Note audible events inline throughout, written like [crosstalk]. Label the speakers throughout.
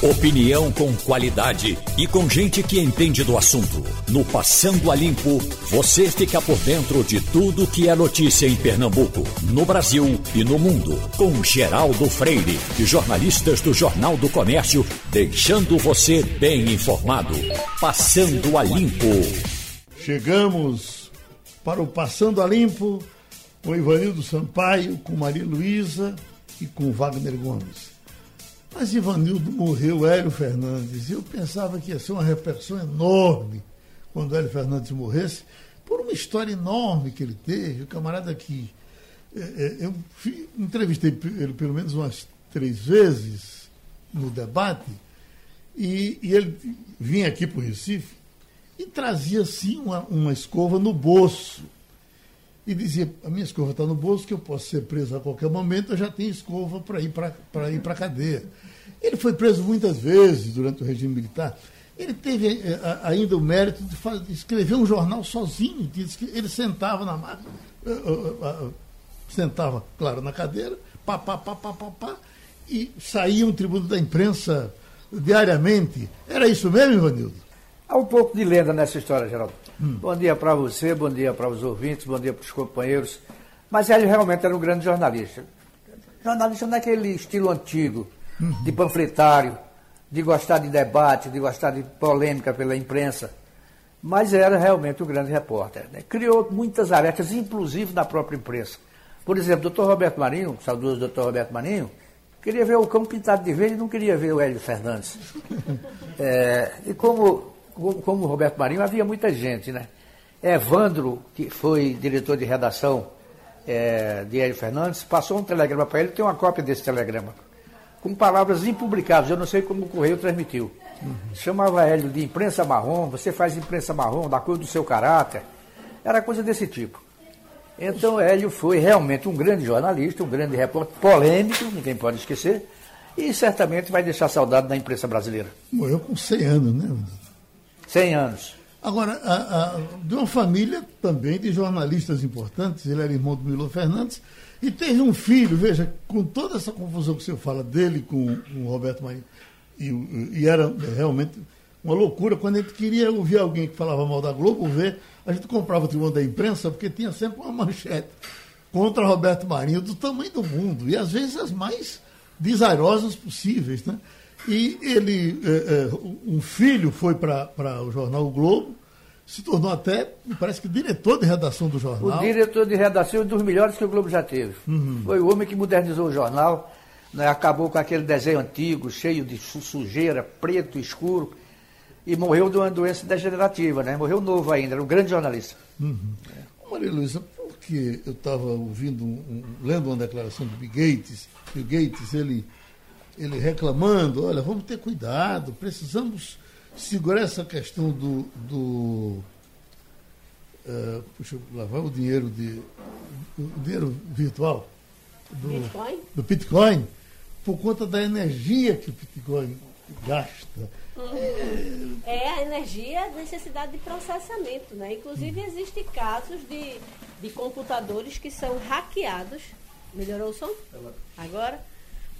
Speaker 1: Opinião com qualidade e com gente que entende do assunto. No Passando a Limpo, você fica por dentro de tudo que é notícia em Pernambuco, no Brasil e no mundo. Com Geraldo Freire e jornalistas do Jornal do Comércio, deixando você bem informado. Passando a Limpo.
Speaker 2: Chegamos para o Passando a Limpo com Ivanildo Sampaio, com Maria Luísa e com Wagner Gomes. Mas Ivanildo morreu, Hélio Fernandes, eu pensava que ia ser uma repercussão enorme quando Hélio Fernandes morresse, por uma história enorme que ele teve, o camarada que. É, é, eu entrevistei ele pelo menos umas três vezes no debate, e, e ele vinha aqui para o Recife e trazia assim uma, uma escova no bolso e dizia: a minha escova está no bolso, que eu posso ser preso a qualquer momento, eu já tenho escova para ir para ir para cadeia. Ele foi preso muitas vezes durante o regime militar. Ele teve eh, ainda o mérito de, fazer, de escrever um jornal sozinho. Diz que ele sentava na máquina, uh, sentava, claro, na cadeira, pá, pá, pá, pá, pá, pá, e saía um tribuno da imprensa diariamente. Era isso mesmo, Ivanildo?
Speaker 3: Há um pouco de lenda nessa história, Geraldo. Hum. Bom dia para você, bom dia para os ouvintes, bom dia para os companheiros. Mas ele realmente era um grande jornalista. Jornalista naquele estilo antigo, uhum. de panfletário, de gostar de debate, de gostar de polêmica pela imprensa. Mas era realmente um grande repórter. Né? Criou muitas arestas, inclusive na própria imprensa. Por exemplo, o doutor Roberto Marinho, saudoso doutor Roberto Marinho, queria ver o cão pintado de verde e não queria ver o Hélio Fernandes. [laughs] É, e como como o Roberto Marinho, havia muita gente, né? Evandro, que foi diretor de redação é, de Hélio Fernandes, passou um telegrama para ele, tem uma cópia desse telegrama, com palavras impublicáveis, eu não sei como o Correio transmitiu. Uhum. Chamava Hélio de imprensa marrom, você faz imprensa marrom, da cor do seu caráter. Era coisa desse tipo. Então Hélio foi realmente um grande jornalista, um grande repórter, polêmico, ninguém pode esquecer, e certamente vai deixar saudade da imprensa brasileira.
Speaker 2: Morreu com 100 anos, né?
Speaker 3: 100 anos.
Speaker 2: Agora, a, a, de uma família também de jornalistas importantes, ele era irmão do Milo Fernandes, e teve um filho, veja, com toda essa confusão que você fala dele com, com o Roberto Marinho, e, e, era realmente uma loucura, quando a gente queria ouvir alguém que falava mal da Globo, ver, a gente comprava o tribunal da imprensa, porque tinha sempre uma manchete contra Roberto Marinho do tamanho do mundo, e às vezes as mais desairosas possíveis, né? E ele, é, é, um filho foi para o jornal o Globo, se tornou até, parece que diretor de redação do jornal.
Speaker 3: O diretor de redação é um dos melhores que o Globo já teve. Uhum. Foi o homem que modernizou o jornal, né, acabou com aquele desenho antigo, cheio de sujeira, preto, escuro, e morreu de uma doença degenerativa, né? Morreu novo ainda, era um grande jornalista.
Speaker 2: Uhum. Maria Luísa, porque eu estava ouvindo, um, lendo uma declaração do Bill Gates, Bill Gates, ele ele reclamando, olha, vamos ter cuidado, precisamos segurar essa questão do. do uh, puxa, lá vai o dinheiro de. O dinheiro virtual.
Speaker 4: Do Bitcoin?
Speaker 2: Do Bitcoin, por conta da energia que o Bitcoin gasta.
Speaker 4: Uhum. É a energia, a necessidade de processamento, né? Inclusive existem casos de, de computadores que são hackeados. Melhorou o som? Agora?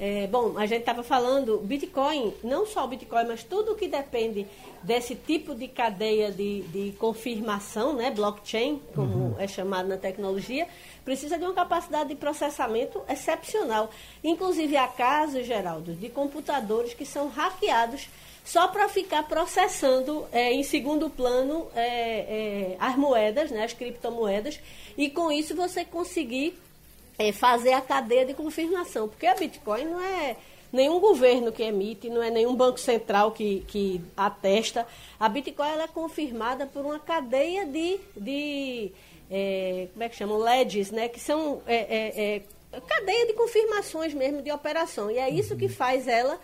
Speaker 4: É, bom, a gente estava falando, Bitcoin, não só o Bitcoin, mas tudo que depende desse tipo de cadeia de, de confirmação, né, blockchain, como uhum. é chamado na tecnologia, precisa de uma capacidade de processamento excepcional. Inclusive, há casos, Geraldo, de computadores que são hackeados só para ficar processando é, em segundo plano é, é, as moedas, né, as criptomoedas, e com isso você conseguir é, fazer a cadeia de confirmação, porque a Bitcoin não é nenhum governo que emite, não é nenhum banco central que, que atesta. A Bitcoin ela é confirmada por uma cadeia de, de é, como é que chamam? LEDs, né? que são é, é, é, cadeia de confirmações mesmo de operação. E é isso que faz ela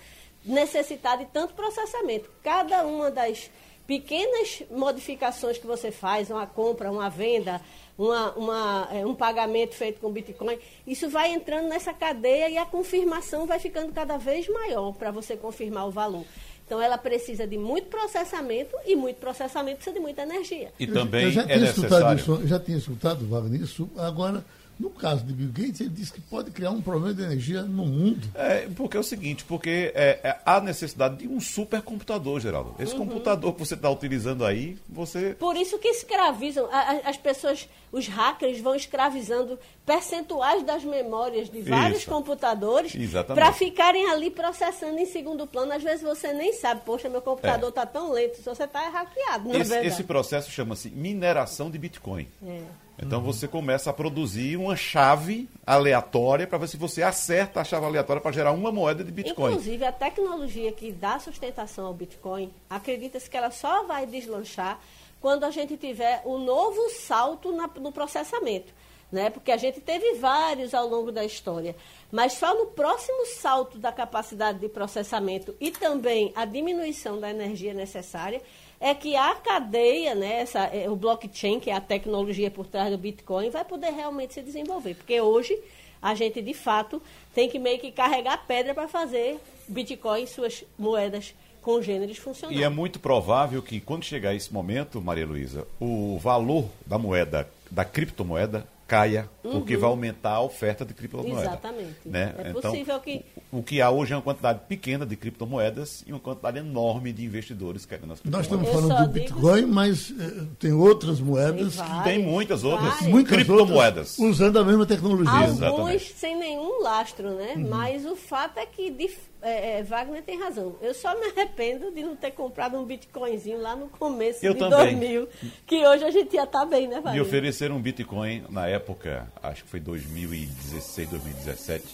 Speaker 4: necessitar de tanto processamento. Cada uma das pequenas modificações que você faz, uma compra, uma venda, uma, uma, é, um pagamento feito com Bitcoin, isso vai entrando nessa cadeia e a confirmação vai ficando cada vez maior para você confirmar o valor. Então ela precisa de muito processamento e muito processamento precisa de muita energia.
Speaker 5: E também
Speaker 2: eu já
Speaker 5: é
Speaker 2: necessário. Isso, já tinha escutado, Wagner, isso. Agora, No caso de Bill Gates, ele disse que pode criar um problema de energia no mundo.
Speaker 5: É, porque é o seguinte, porque é, é, há necessidade de um supercomputador, Geraldo. Esse uhum. computador que você está utilizando aí, você...
Speaker 4: Por isso que escravizam, as pessoas, os hackers vão escravizando percentuais das memórias de vários isso. computadores para ficarem ali processando em segundo plano. Às vezes você nem sabe, poxa, meu computador está é. tão lento, se você está hackeado,
Speaker 5: não é esse, esse processo chama-se mineração de Bitcoin. É. Então uhum. você começa a produzir uma chave aleatória para ver se você acerta a chave aleatória para gerar uma moeda de Bitcoin.
Speaker 4: Inclusive, a tecnologia que dá sustentação ao Bitcoin, acredita-se que ela só vai deslanchar quando a gente tiver um novo salto na, no processamento. Né? Porque a gente teve vários ao longo da história. Mas só no próximo salto da capacidade de processamento e também a diminuição da energia necessária é que a cadeia, né, essa, é, o blockchain, que é a tecnologia por trás do Bitcoin, vai poder realmente se desenvolver. Porque hoje a gente, de fato, tem que meio que carregar pedra para fazer Bitcoin e suas moedas congêneres funcionar.
Speaker 5: E é muito provável que, quando chegar esse momento, Maria Luísa, o valor da moeda, da criptomoeda, caia, porque uhum. vai aumentar a oferta de criptomoedas.
Speaker 4: Exatamente.
Speaker 5: Né? É então, possível que. O, o, que há hoje é uma quantidade pequena de criptomoedas e uma quantidade enorme de investidores querendo as
Speaker 2: Nós estamos falando do Bitcoin, digo... mas uh, tem outras moedas.
Speaker 5: Tem, várias, tem muitas outras.
Speaker 2: Várias. Muitas criptomoedas. Outras, usando a mesma tecnologia.
Speaker 4: Alguns Exatamente. sem nenhum lastro, né? Uhum. Mas o fato é que. De é, é, Wagner tem razão. Eu só me arrependo de não ter comprado um Bitcoinzinho lá no começo
Speaker 5: eu
Speaker 4: de
Speaker 5: também.
Speaker 4: 2000, que hoje a gente ia estar tá bem, né, Wagner?
Speaker 5: Me ofereceram um Bitcoin na época, acho que foi 2016, 2017,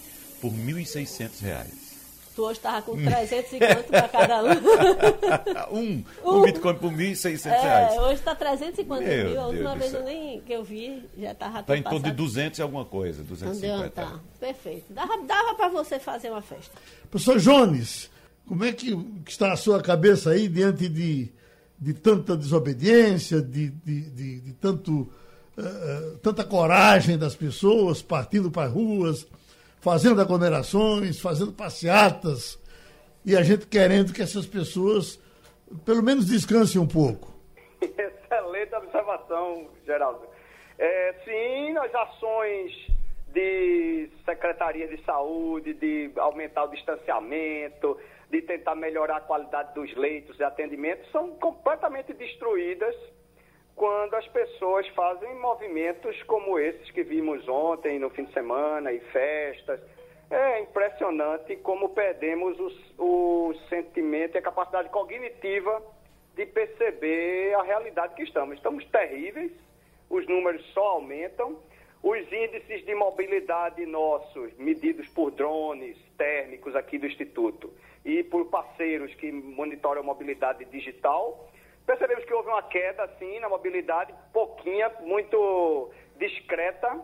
Speaker 5: por R$ 1.600
Speaker 4: tu hoje estava com 350 para cada um. [laughs]
Speaker 5: um, um, um Bitcoin por 1.600 é,
Speaker 4: reais. Hoje está 350 Meu mil. A última vez eu nem, que eu vi já estava
Speaker 5: Está em torno de 200 e alguma coisa, 250. Então,
Speaker 4: tá, perfeito. Dava, dava para você fazer uma festa.
Speaker 2: Professor Jones, como é que está a sua cabeça aí diante de, de tanta desobediência, de, de, de, de tanto, uh, tanta coragem das pessoas partindo para as ruas, fazendo aglomerações, fazendo passeatas, e a gente querendo que essas pessoas pelo menos descansem um pouco. [laughs]
Speaker 6: Excelente observação, Geraldo. É, sim, as ações de Secretaria de Saúde, de aumentar o distanciamento, de tentar melhorar a qualidade dos leitos de atendimento, são completamente destruídas quando as pessoas fazem movimentos como esses que vimos ontem, no fim de semana, e festas. É impressionante como perdemos o, o sentimento e a capacidade cognitiva de perceber a realidade que estamos. Estamos terríveis, os números só aumentam, os índices de mobilidade nossos, medidos por drones térmicos aqui do Instituto e por parceiros que monitoram a mobilidade digital, Percebemos que houve uma queda, sim, na mobilidade, pouquinha, muito discreta,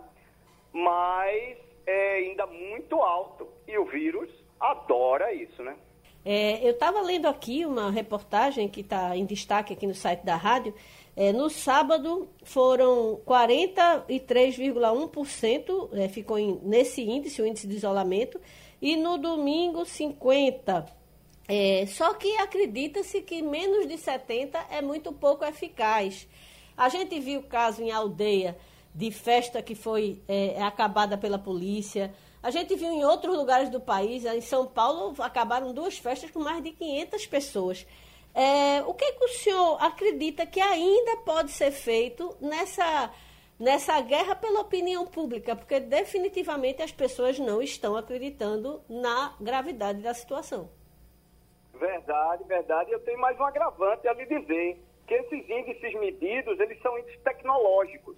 Speaker 6: mas é ainda muito alto. E o vírus adora isso, né?
Speaker 4: É, eu estava lendo aqui uma reportagem que está em destaque aqui no site da rádio. É, no sábado foram 43,1%, é, ficou em, nesse índice, o índice de isolamento, e no domingo 50%. É, só que acredita-se que menos de 70 é muito pouco eficaz. A gente viu o caso em aldeia de festa que foi é, acabada pela polícia. A gente viu em outros lugares do país, em São Paulo, acabaram duas festas com mais de 500 pessoas. É, o que, que o senhor acredita que ainda pode ser feito nessa, nessa guerra pela opinião pública? Porque definitivamente as pessoas não estão acreditando na gravidade da situação.
Speaker 6: Verdade, verdade. Eu tenho mais um agravante a lhe dizer, que esses índices medidos, eles são índices tecnológicos.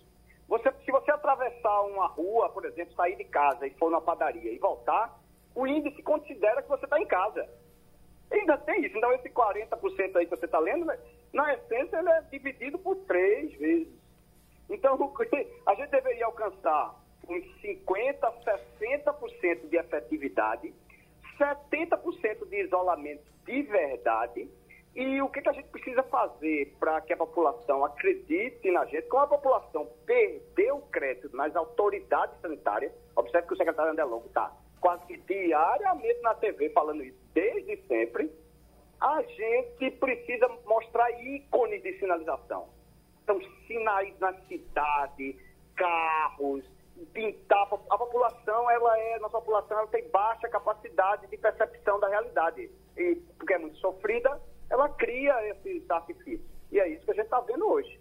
Speaker 6: Você, se você atravessar uma rua, por exemplo, sair de casa e for na padaria e voltar, o índice considera que você está em casa. Ainda tem isso. Então, esse 40% aí que você está lendo, né, na essência, ele é dividido por três vezes. Então, a gente deveria alcançar uns 50%, 60% de efetividade 70% de isolamento de verdade. E o que, que a gente precisa fazer para que a população acredite na gente? Como a população perdeu crédito nas autoridades sanitárias, observe que o secretário André Longo está quase diariamente na TV falando isso desde sempre, a gente precisa mostrar ícones de sinalização. Então, sinais na cidade, carros, pintar. A população, ela é, nossa população, ela tem baixa capacidade de percepção da realidade. E porque é muito sofrida, ela cria esses artifícios. E é isso que a gente está vendo hoje.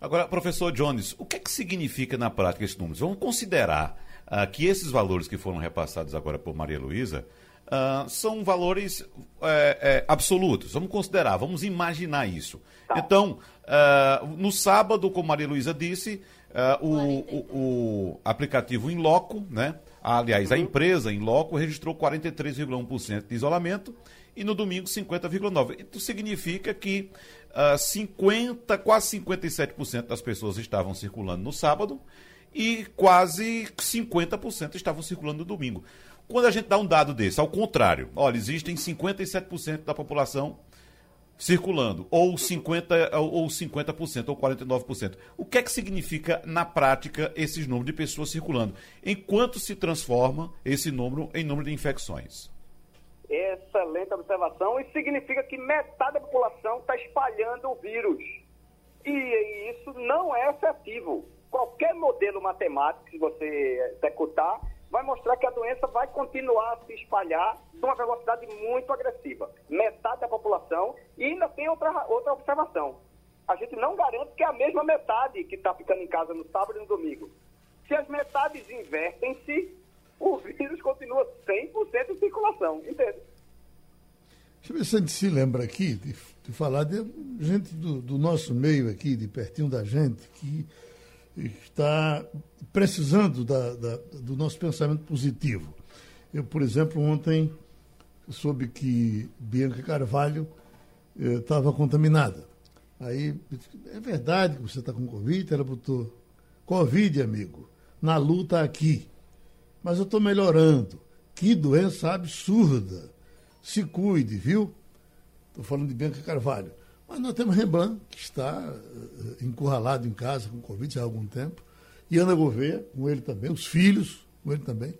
Speaker 5: Agora, professor Jones, o que é que significa na prática esses números? Vamos considerar uh, que esses valores que foram repassados agora por Maria Luísa uh, são valores é, é, absolutos. Vamos considerar, vamos imaginar isso. Tá. Então, uh, no sábado, como Maria Luísa disse, o, o, o, aplicativo Inloco, né? aliás, a uhum. empresa Inloco registrou 43,1% de isolamento e no domingo 50,9%. Isso significa que uh, 50, quase 57% das pessoas estavam circulando no sábado e quase 50% estavam circulando no domingo. Quando a gente dá um dado desse, ao contrário, olha, existem 57% da população circulando, ou 50%, ou 50%, ou 49%. O que é que significa, na prática, esses números de pessoas circulando? Enquanto se transforma esse número em número de infecções?
Speaker 6: Excelente observação. Isso significa que metade da população está espalhando o vírus. E isso não é efetivo. Qualquer modelo matemático que você executar vai mostrar que a doença vai continuar a se espalhar de uma velocidade muito agressiva. Metade da população. E ainda tem outra, outra observação. A gente não garante que é a mesma metade que está ficando em casa no sábado e no domingo. Se as metades invertem-se, o vírus continua 100% em circulação, entende?
Speaker 2: Deixa eu ver se a gente se lembra aqui de, de falar de gente do, do, nosso meio aqui, de pertinho da gente, que está precisando da, da, do nosso pensamento positivo. Eu, por exemplo, ontem soube que Bianca Carvalho estava eh, contaminada. Aí, é verdade que você está com Covid? Ela botou, Covid, amigo, na luta aqui mas eu estou melhorando. Que doença absurda. Se cuide, viu? Estou falando de Bianca Carvalho. Mas nós temos Reban, que está uh, encurralado em casa com Covid há algum tempo. E Ana Gouveia, com ele também. Os filhos, com ele também.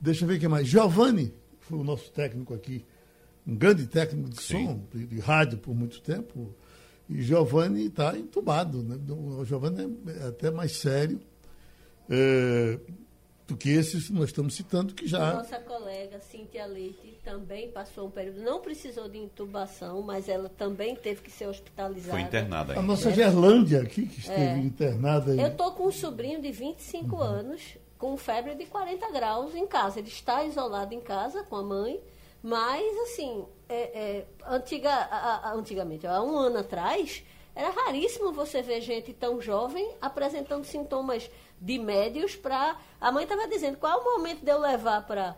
Speaker 2: Deixa eu ver quem mais. Giovanni, foi o nosso técnico aqui. Um grande técnico de som, de, de, rádio por muito tempo. E Giovanni está entubado. Né? O Giovanni é até mais sério. É, do que esses que nós estamos citando, que já.
Speaker 4: Nossa colega Cintia Leite também passou um período, não precisou de intubação, mas ela também teve que ser hospitalizada.
Speaker 5: Foi internada.
Speaker 2: A nossa Gerlândia aqui, que esteve é. internada.
Speaker 4: Eu estou com um sobrinho de 25 uhum. anos, com febre de 40 graus em casa. Ele está isolado em casa com a mãe, mas, assim, é, é, antiga, a, a, antigamente, há um ano atrás, era raríssimo você ver gente tão jovem apresentando sintomas de médios para. A mãe estava dizendo qual é o momento de eu levar para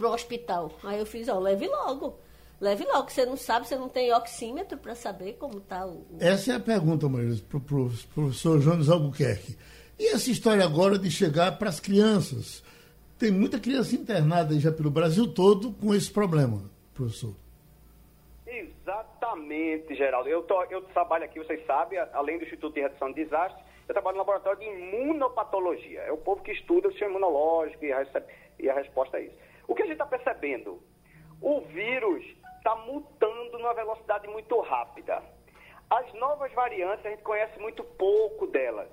Speaker 4: o hospital. Aí eu fiz, ó, leve logo. Leve logo, você não sabe, você não tem oxímetro para saber como está o.
Speaker 2: Essa é a pergunta, Maria, para o professor Jones Albuquerque. E essa história agora de chegar para as crianças? Tem muita criança internada já pelo Brasil todo com esse problema, professor.
Speaker 6: Exatamente, Geraldo. Eu, tô, eu trabalho aqui, vocês sabem, além do Instituto de Redução de Desastres, eu trabalho no laboratório de imunopatologia. É o povo que estuda o sistema imunológico e a, e a resposta é isso. O que a gente está percebendo? O vírus está mutando numa velocidade muito rápida. As novas variantes, a gente conhece muito pouco delas.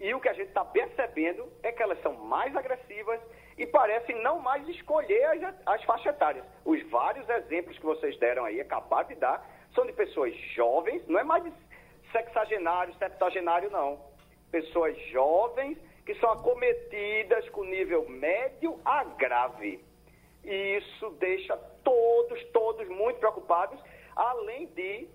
Speaker 6: E o que a gente está percebendo é que elas são mais agressivas e parecem não mais escolher as, as faixas etárias. Os vários exemplos que vocês deram aí, acabaram de dar, são de pessoas jovens, não é mais sexagenário, septagenário, não pessoas jovens que são acometidas com nível médio a grave. E isso deixa todos, todos muito preocupados, além de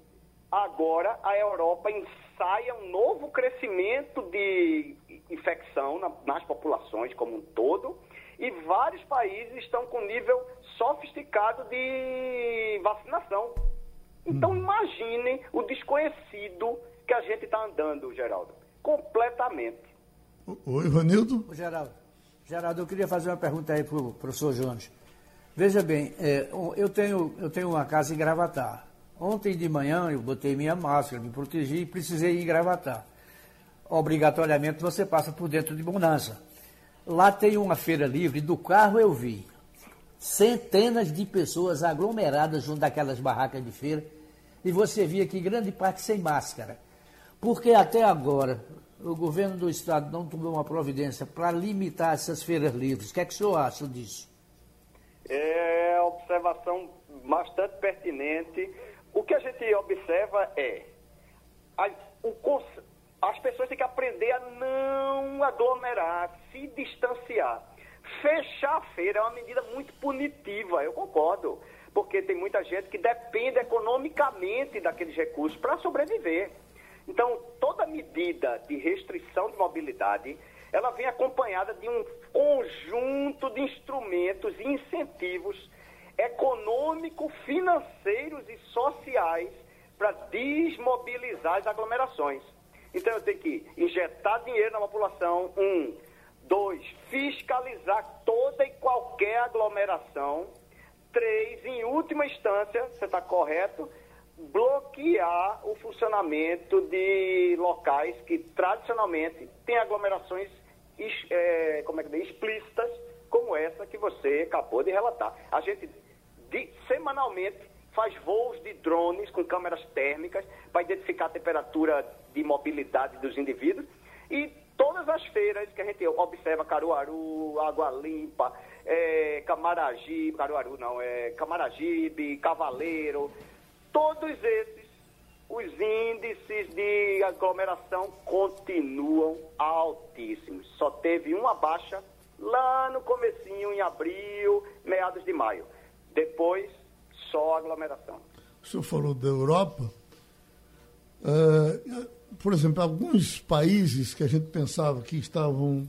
Speaker 6: agora a Europa ensaia um novo crescimento de infecção na, nas populações como um todo, e vários países estão com nível sofisticado de vacinação. Então hum. imaginem o desconhecido que a gente está andando, Geraldo completamente.
Speaker 2: Oi, Ivanildo.
Speaker 3: Geraldo, Geraldo, eu queria fazer uma pergunta aí para o professor Jones. Veja bem, é, eu, tenho, eu tenho uma casa em Gravatar. Ontem de manhã eu botei minha máscara, me protegi e precisei ir em Gravatar. Obrigatoriamente você passa por dentro de Bonança. Lá tem uma feira livre, do carro eu vi centenas de pessoas aglomeradas junto daquelas barracas de feira e você via que grande parte sem máscara. Porque até agora, o governo do Estado não tomou uma providência para limitar essas feiras livres. O que é que o senhor acha disso?
Speaker 6: É observação bastante pertinente. O que a gente observa é a, o, as pessoas têm que aprender a não aglomerar, se distanciar. Fechar a feira é uma medida muito punitiva, eu concordo, porque tem muita gente que depende economicamente daqueles recursos para sobreviver. Então, toda medida de restrição de mobilidade, ela vem acompanhada de um conjunto de instrumentos e incentivos econômico, financeiros e sociais para desmobilizar as aglomerações. Então eu tenho que injetar dinheiro na população, um. Dois, fiscalizar toda e qualquer aglomeração. Três, em última instância, você está correto, bloquear o funcionamento de locais que tradicionalmente têm aglomerações é, como é que diz, explícitas, como essa que você acabou de relatar. A gente de, semanalmente faz voos de drones com câmeras térmicas para identificar a temperatura de mobilidade dos indivíduos e todas as feiras que a gente observa, Caruaru, Água Limpa, é, Camaragibe, Caruaru não, é Camaragibe, Cavaleiro, todos esses, os índices de aglomeração continuam altíssimos. Só teve uma baixa lá no comecinho, em abril, meados de maio. Depois, só aglomeração.
Speaker 2: O senhor falou da Europa. Uh, por exemplo, alguns países que a gente pensava que estavam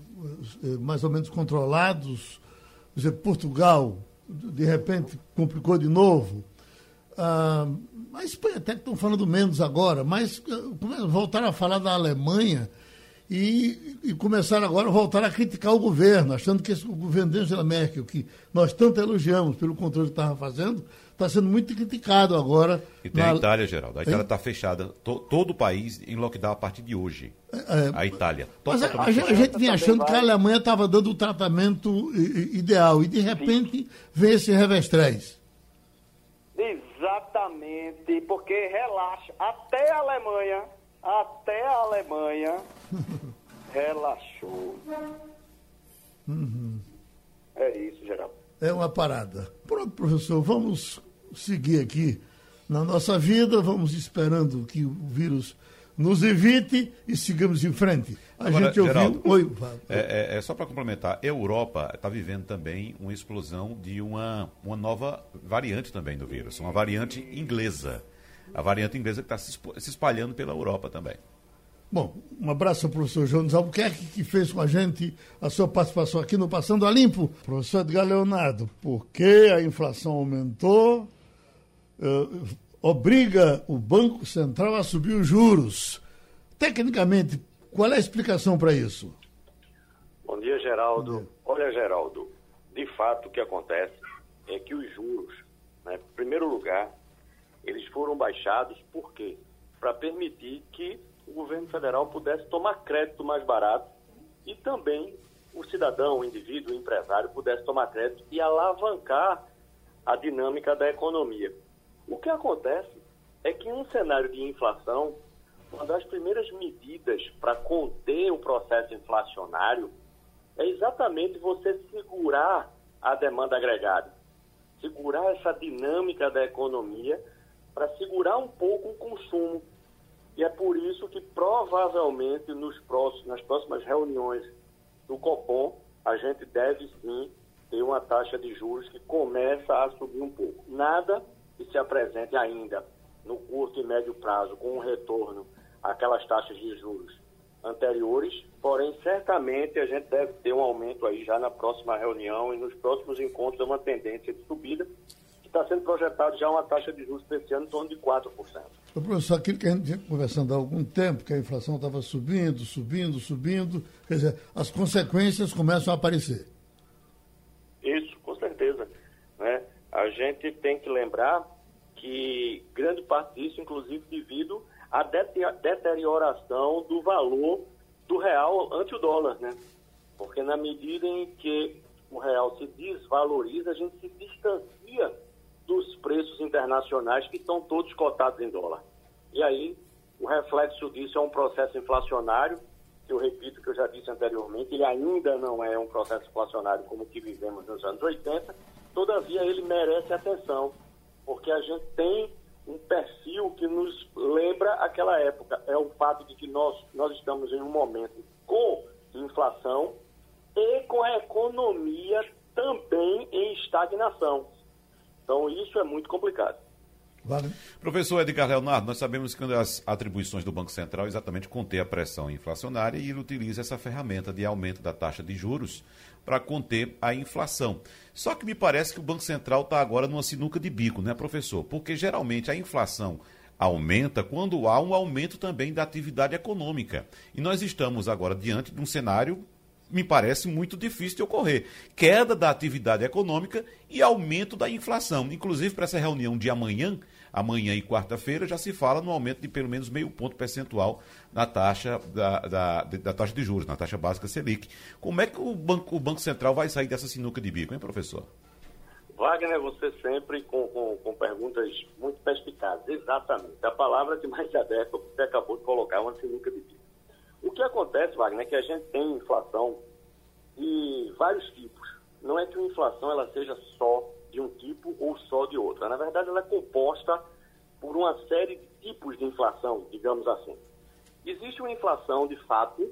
Speaker 2: uh, mais ou menos controlados, por exemplo, Portugal, de repente complicou de novo. Uh, a Espanha até que estão falando menos agora, mas voltaram a falar da Alemanha e, e começaram agora a voltar a criticar o governo, achando que esse, o governo de Angela Merkel, que nós tanto elogiamos pelo controle que estava fazendo, está sendo muito criticado agora.
Speaker 5: E tem na... a Itália, Geraldo. A Itália está fechada, to, todo o país em lockdown a partir de hoje. É, é a Itália.
Speaker 2: Mas a, a, a, gente vinha achando que a Alemanha estava dando o tratamento ideal e de repente Sim. vem esse revestrez.
Speaker 6: Exatamente, porque relaxa. Até a Alemanha, até a Alemanha [laughs] relaxou.
Speaker 2: Uhum.
Speaker 6: É isso, Geraldo.
Speaker 2: É uma parada. Pronto, professor, vamos seguir aqui na nossa vida, vamos esperando que o vírus nos evite e sigamos em frente. A Agora, gente ouviu. Geraldo,
Speaker 5: Oi, é, é, é só para complementar, a Europa está vivendo também uma explosão de uma, uma nova variante também do vírus, uma variante inglesa. A variante inglesa que está se espalhando pela Europa também.
Speaker 2: Bom, um abraço ao professor Jones Albuquerque, que fez com a gente a sua participação aqui no Passando a Limpo. Professor Edgar Leonardo, por que a inflação aumentou? Uh, obriga o Banco Central a subir os juros. Tecnicamente, qual é a explicação para isso?
Speaker 7: Bom dia, Geraldo. Bom dia. Olha, Geraldo, de fato o que acontece é que os juros, né, em primeiro lugar, eles foram baixados por quê? Para permitir que o governo federal pudesse tomar crédito mais barato e também o cidadão, o indivíduo, o empresário pudesse tomar crédito e alavancar a dinâmica da economia. O que acontece é que em um cenário de inflação, uma das primeiras medidas para conter o processo inflacionário é exatamente você segurar a demanda agregada, segurar essa dinâmica da economia para segurar um pouco o consumo e é por isso que provavelmente nos próximos, nas próximas reuniões do Copom, a gente deve sim ter uma taxa de juros que começa a subir um pouco. Nada que se apresente ainda no curto e médio prazo com um retorno àquelas taxas de juros anteriores, porém certamente a gente deve ter um aumento aí já na próxima reunião e nos próximos encontros, uma tendência de subida está sendo projetado já uma taxa de juros para esse ano em torno de 4%.
Speaker 2: O professor, aquilo que a gente vinha conversando há algum tempo, que a inflação estava subindo, subindo, subindo, quer dizer, as consequências começam a aparecer.
Speaker 7: Isso, com certeza. Né? A gente tem que lembrar que grande parte disso, inclusive, devido à deterioração do valor do real ante o dólar, né? Porque na medida em que o real se desvaloriza, a gente se distancia dos preços internacionais que estão todos cotados em dólar. E aí, o reflexo disso é um processo inflacionário eu repito que eu já disse anteriormente, ele ainda não é um processo inflacionário como o que vivemos nos anos 80, todavia ele merece atenção, porque a gente tem um perfil que nos lembra aquela época. É o fato de que nós, nós estamos em um momento com inflação e com a economia também em estagnação. Então, isso é muito complicado.
Speaker 5: Vale. Professor Edgar Leonardo, nós sabemos que uma das atribuições do Banco Central é exatamente conter a pressão inflacionária e ele utiliza essa ferramenta de aumento da taxa de juros para conter a inflação. Só que me parece que o Banco Central está agora numa sinuca de bico, né, professor? Porque geralmente a inflação aumenta quando há um aumento também da atividade econômica. E nós estamos agora diante de um cenário me parece muito difícil de ocorrer. Queda da atividade econômica e aumento da inflação. Inclusive, para essa reunião de amanhã, amanhã e quarta-feira, já se fala no aumento de pelo menos meio ponto percentual na taxa da, da, da, taxa de juros, na taxa básica Selic. Como é que o Banco, o Banco Central vai sair dessa sinuca de bico, hein, professor?
Speaker 7: Wagner, você sempre com, com, com perguntas muito perspicazes. Exatamente. A palavra que mais se adequa, você acabou de colocar, é uma sinuca de bico. O que acontece, Wagner, é que a gente tem inflação de vários tipos. Não é que a inflação ela seja só de um tipo ou só de outro. Na verdade, ela é composta por uma série de tipos de inflação, digamos assim. Existe uma inflação de fato,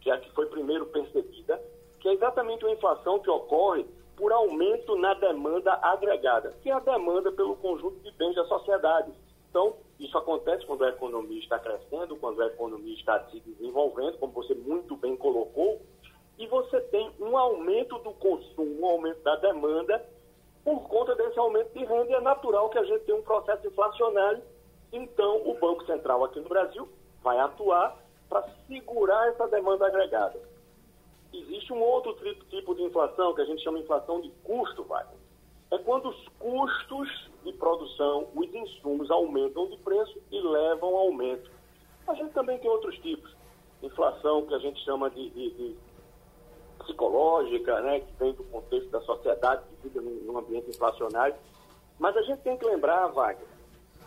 Speaker 7: que é a que foi primeiro percebida, que é exatamente uma inflação que ocorre por aumento na demanda agregada, que é a demanda pelo conjunto de bens da sociedade. Então, isso acontece quando a economia está crescendo, quando a economia está se desenvolvendo, como você muito bem colocou, e você tem um aumento do consumo, um aumento da demanda, por conta desse aumento de renda, e é natural que a gente tenha um processo inflacionário. Então, o Banco Central aqui no Brasil vai atuar para segurar essa demanda agregada. Existe um outro tipo de inflação, que a gente chama de inflação de custo, Wagner. É quando os custos de produção, os insumos aumentam de preço e levam ao aumento. A gente também tem outros tipos. Inflação que a gente chama de, de, de psicológica, né, que vem do contexto da sociedade, que vive num, num ambiente inflacionário. Mas a gente tem que lembrar, Wagner,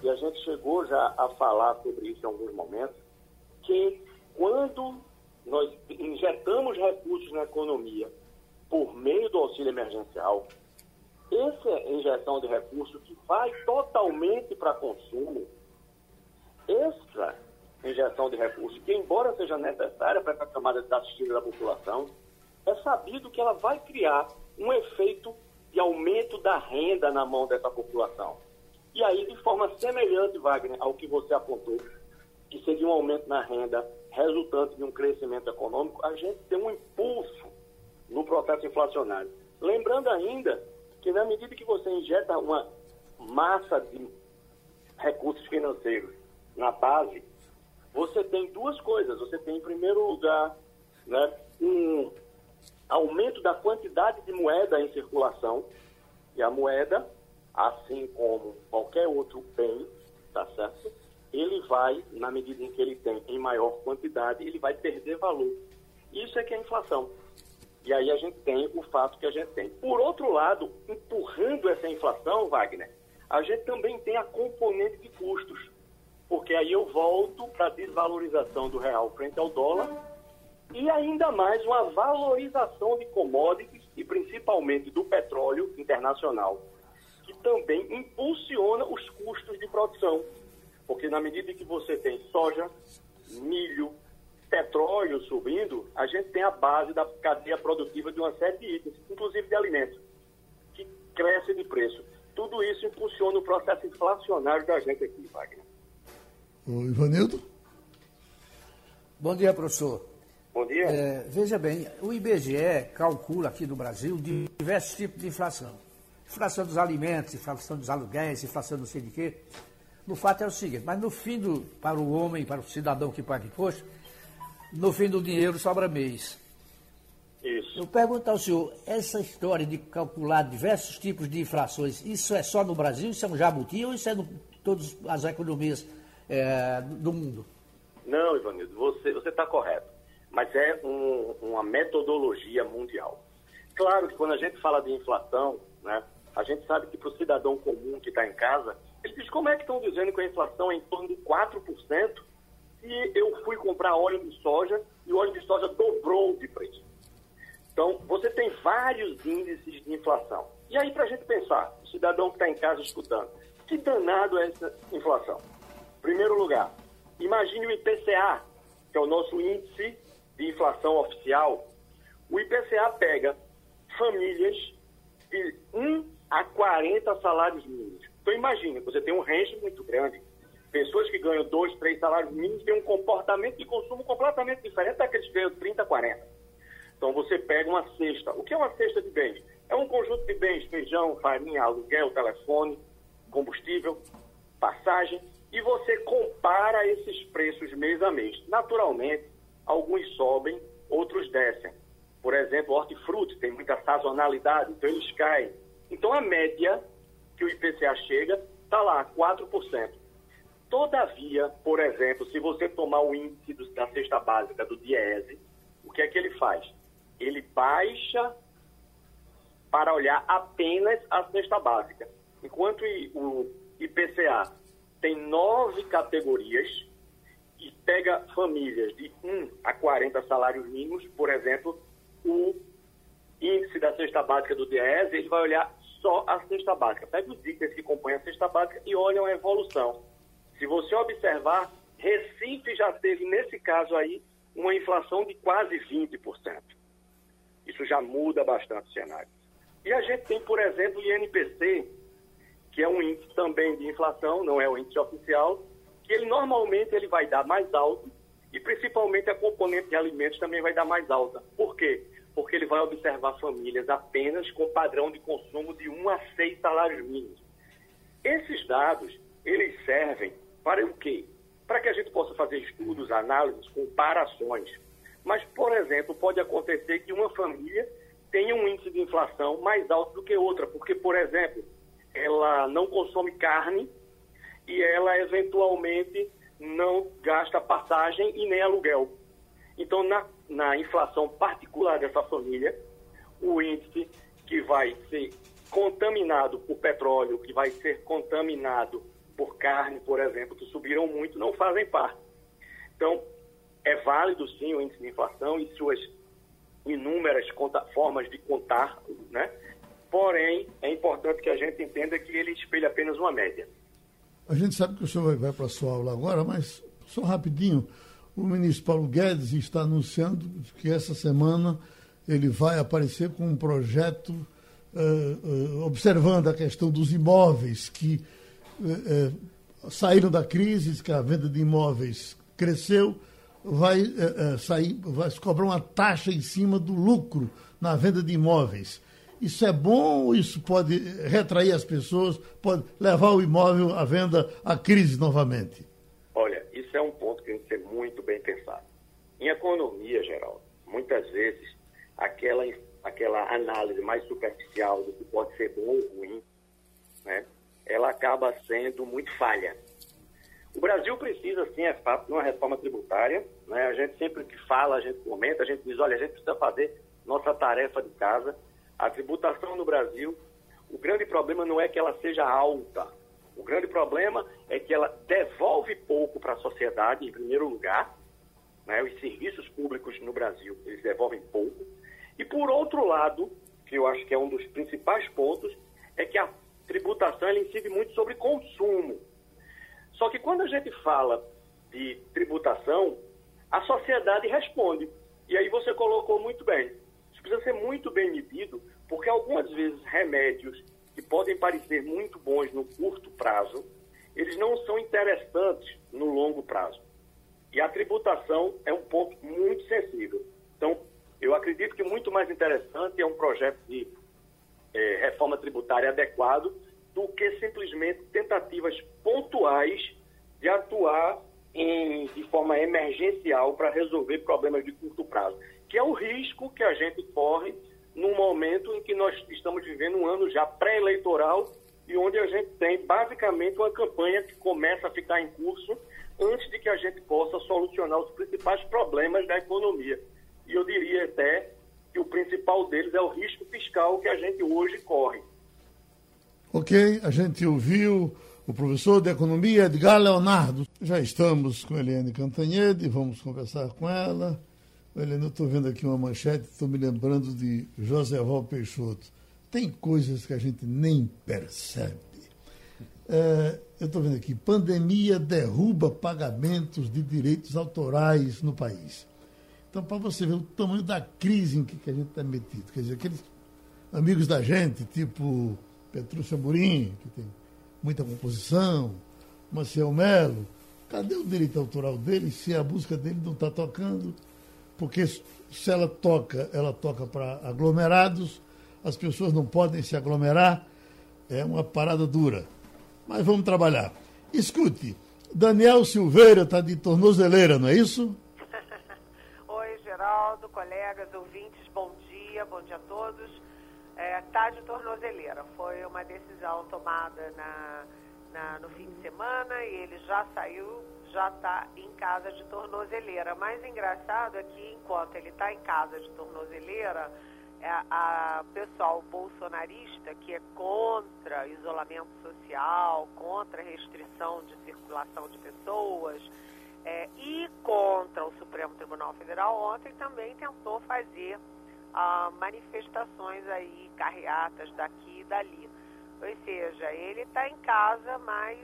Speaker 7: e a gente chegou já a falar sobre isso em alguns momentos, que quando nós injetamos recursos na economia por meio do auxílio emergencial, essa injeção de recursos que vai totalmente para consumo, essa injeção de recursos, que embora seja necessária para essa camada de assistida da população, é sabido que ela vai criar um efeito de aumento da renda na mão dessa população. E aí, de forma semelhante, Wagner, ao que você apontou, que seria um aumento na renda resultante de um crescimento econômico, a gente tem um impulso no processo inflacionário. Lembrando ainda que na medida que você injeta uma massa de recursos financeiros na base, você tem duas coisas. Você tem, em primeiro lugar, né, um aumento da quantidade de moeda em circulação, e a moeda, assim como qualquer outro bem, tá certo? Ele vai, na medida em que ele tem em maior quantidade, ele vai perder valor. Isso é que é inflação. E aí a gente tem o fato que a gente tem. Por outro lado, empurrando essa inflação, Wagner, a gente também tem a componente de custos. Porque aí eu volto para a desvalorização do real frente ao dólar e ainda mais uma valorização de commodities e principalmente do petróleo internacional, que também impulsiona os custos de produção. Porque na medida que você tem soja, milho, petróleo subindo, a gente tem a base da cadeia produtiva de uma série de itens, inclusive de alimentos, que cresce de preço. Tudo isso impulsiona o processo inflacionário da gente aqui, Wagner.
Speaker 2: O Ivanildo?
Speaker 3: Bom dia, professor.
Speaker 7: Bom dia.
Speaker 3: É, veja bem, o IBGE calcula aqui no Brasil diversos tipos de inflação. Inflação dos alimentos, inflação dos aluguéis, inflação não sei de quê. No fato é o seguinte, mas no fim, do, para o homem, para o cidadão que paga imposto, no fim do dinheiro sobra mês.
Speaker 7: Isso.
Speaker 3: Eu pergunto ao senhor, essa história de calcular diversos tipos de inflações, isso é só no Brasil, isso é um jabuti ou isso é em todas as economias é, do mundo?
Speaker 7: Não, Ivanildo, você está correto. Mas é um, uma metodologia mundial. Claro que quando a gente fala de inflação, né, a gente sabe que para o cidadão comum que está em casa, ele diz como é que estão dizendo que a inflação é em torno de 4%? se eu fui comprar óleo de soja e o óleo de soja dobrou de preço. Então, você tem vários índices de inflação. E aí, para a gente pensar, o cidadão que está em casa escutando, que danado é essa inflação? Primeiro lugar, imagine o IPCA, que é o nosso índice de inflação oficial. O IPCA pega famílias de 1 a 40 salários mínimos. Então imagine, você tem um range muito grande. Pessoas que ganham 2, 3 salários mínimos têm um comportamento de consumo completamente diferente daqueles que ganham 30, 40. Então você pega uma cesta. O que é uma cesta de bens? É um conjunto de bens, feijão, farinha, aluguel, telefone, combustível, passagem, e você compara esses preços mês a mês. Naturalmente, alguns sobem, outros descem. Por exemplo, hortifruti tem muita sazonalidade, então eles caem. Então a média que o IPCA chega está lá, 4%. Todavia, por exemplo, se você tomar o índice da cesta básica do DIESE, o que é que ele faz? Ele baixa para olhar apenas a cesta básica. Enquanto o IPCA tem nove categorias e pega famílias de 1 a 40 salários mínimos, por exemplo, o índice da cesta básica do DIES, ele vai olhar só a cesta básica. Pega os itens que compõem a cesta básica e olham a evolução. Se você observar, Recife já teve, nesse caso aí, uma inflação de quase 20%. Isso já muda bastante o cenário. E a gente tem, por exemplo, o INPC, que é um índice também de inflação, não é o índice oficial, que ele normalmente ele vai dar mais alto e principalmente a componente de alimentos também vai dar mais alta. Por quê? Porque ele vai observar famílias apenas com padrão de consumo de 1 a 6 salários mínimos. Esses dados, eles servem para o quê? Para que a gente possa fazer estudos, análises, comparações. Mas, por exemplo, pode acontecer que uma família tenha um índice de inflação mais alto do que outra, porque, por exemplo, ela não consome carne e ela eventualmente não gasta passagem e nem aluguel. Então, na, na inflação particular dessa família, o índice que vai ser contaminado por petróleo, que vai ser contaminado por carne, por exemplo, que subiram muito, não fazem parte. Então, é válido sim o índice de inflação e suas inúmeras formas de contar, né? Porém, é importante que a gente entenda que ele espelha apenas uma média.
Speaker 2: A gente sabe que o senhor vai para a sua aula agora, mas só rapidinho, o ministro Paulo Guedes está anunciando que essa semana ele vai aparecer com um projeto uh, uh, observando a questão dos imóveis que uh, saíram da crise, que a venda de imóveis cresceu, vai sair, vai cobrar uma taxa em cima do lucro na venda de imóveis. Isso é bom ou isso pode retrair as pessoas, pode levar o imóvel à venda à crise novamente?
Speaker 7: Olha, isso é um ponto que tem que ser muito bem pensado. Em economia, geral, muitas vezes aquela, aquela análise mais superficial do que pode ser bom ou ruim, né, ela acaba sendo muito falha. O Brasil precisa, sim, é fato, de uma reforma tributária. Né? A gente sempre que fala, a gente comenta, a gente diz, olha, a gente precisa fazer nossa tarefa de casa a tributação no Brasil, o grande problema não é que ela seja alta. O grande problema é que ela devolve pouco para a sociedade, em primeiro lugar. Né? Os serviços públicos no Brasil, eles devolvem pouco. E, por outro lado, que eu acho que é um dos principais pontos, é que a tributação ela incide muito sobre consumo. Só que quando a gente fala de tributação, a sociedade responde. E aí você colocou muito bem precisa ser muito bem medido, porque algumas vezes remédios que podem parecer muito bons no curto prazo, eles não são interessantes no longo prazo. E a tributação é um ponto muito sensível. Então, eu acredito que muito mais interessante é um projeto de é, reforma tributária adequado do que simplesmente tentativas pontuais de atuar em, de forma emergencial para resolver problemas de curto prazo que é o risco que a gente corre num momento em que nós estamos vivendo um ano já pré-eleitoral e onde a gente tem basicamente uma campanha que começa a ficar em curso antes de que a gente possa solucionar os principais problemas da economia. E eu diria até que o principal deles é o risco fiscal que a gente hoje corre.
Speaker 2: Ok, a gente ouviu o professor de economia Edgar Leonardo. Já estamos com Eliane Cantanhede, vamos conversar com ela. Eliane, eu estou vendo aqui uma manchete, estou me lembrando de José Val Peixoto. Tem coisas que a gente nem percebe. É, eu estou vendo aqui, pandemia derruba pagamentos de direitos autorais no país. Então, para você ver o tamanho da crise em que, a gente está metido. Quer dizer, aqueles amigos da gente, tipo Petrúcia Burim, que tem muita composição, Maciel Melo, cadê o direito autoral dele se a música dele não está tocando? Porque se ela toca, ela toca para aglomerados, as pessoas não podem se aglomerar, é uma parada dura. Mas vamos trabalhar. Escute, Daniel Silveira está de tornozeleira, não é isso? [laughs]
Speaker 8: Oi, Geraldo, colegas, ouvintes, bom dia, bom dia a todos é, de tornozeleira. Foi uma decisão tomada na, na, no fim de semana e ele já saiu, já está em casa de tornozeleira. Mas engraçado é que enquanto ele está em casa de tornozeleira, é, a pessoal bolsonarista que é contra isolamento social, contra restrição de circulação de pessoas é, e contra o Supremo Tribunal Federal ontem também tentou fazer ah, manifestações aí, carreatas daqui e dali. Ou seja, ele está em casa, mas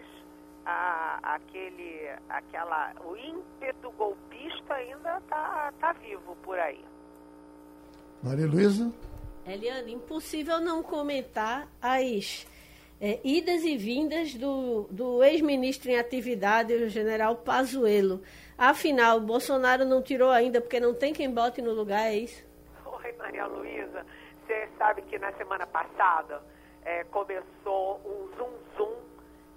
Speaker 8: ah, aquele, aquela, o ímpeto golpista ainda está tá vivo por aí.
Speaker 2: Maria Luísa?
Speaker 4: Eliane, impossível não comentar as é, idas e vindas do, do ex-ministro em atividade, o general Pazuello. Afinal, Bolsonaro não tirou ainda porque não tem quem bote no lugar, é isso?
Speaker 8: Maria Luísa, você sabe que na semana passada é, começou um zum zum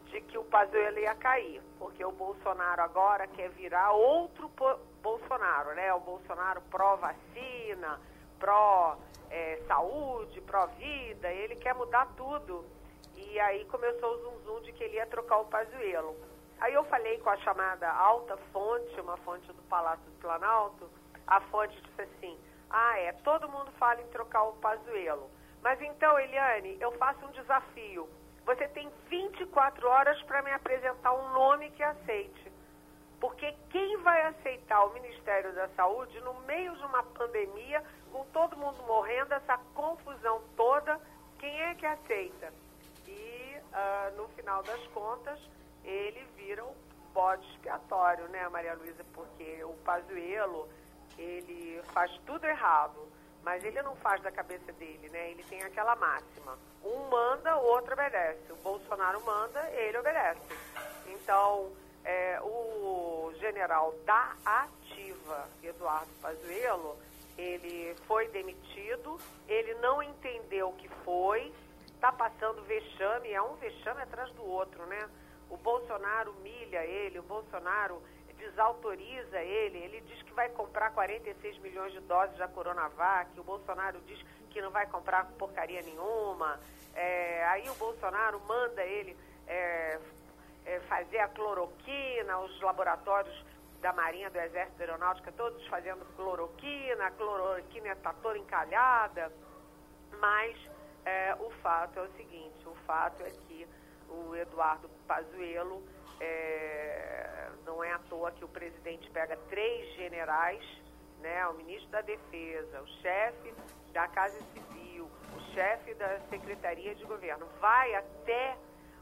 Speaker 8: de que o Pazuello ia cair, porque o Bolsonaro agora quer virar outro Bolsonaro, né? O Bolsonaro pró-vacina, pró-saúde, é, pró-vida, ele quer mudar tudo. E aí começou o zum zum de que ele ia trocar o Pazuello. Aí eu falei com a chamada alta fonte, uma fonte do Palácio do Planalto, a fonte disse assim, ah, é. Todo mundo fala em trocar o Pazuelo. Mas então, Eliane, eu faço um desafio. Você tem 24 horas para me apresentar um nome que aceite. Porque quem vai aceitar o Ministério da Saúde no meio de uma pandemia, com todo mundo morrendo, essa confusão toda, quem é que aceita? E, uh, no final das contas, ele vira o bode expiatório, né, Maria Luísa? Porque o Pazuelo ele faz tudo errado, mas ele não faz da cabeça dele, né? Ele tem aquela máxima: um manda, o outro obedece. O Bolsonaro manda, ele obedece. Então, é, o general da ativa, Eduardo Pazuello, ele foi demitido, ele não entendeu o que foi, está passando vexame, é um vexame atrás do outro, né? O Bolsonaro humilha ele, o Bolsonaro desautoriza ele, ele diz que vai comprar 46 milhões de doses da Coronavac, o Bolsonaro diz que não vai comprar porcaria nenhuma, é, aí o Bolsonaro manda ele é, é, fazer a cloroquina, os laboratórios da Marinha, do Exército da Aeronáutica, todos fazendo cloroquina, a cloroquina está toda encalhada, mas é, o fato é o seguinte, o fato é que o Eduardo Pazuello é, não é à toa que o presidente pega três generais, né, o ministro da Defesa, o chefe da Casa Civil, o chefe da Secretaria de Governo, vai até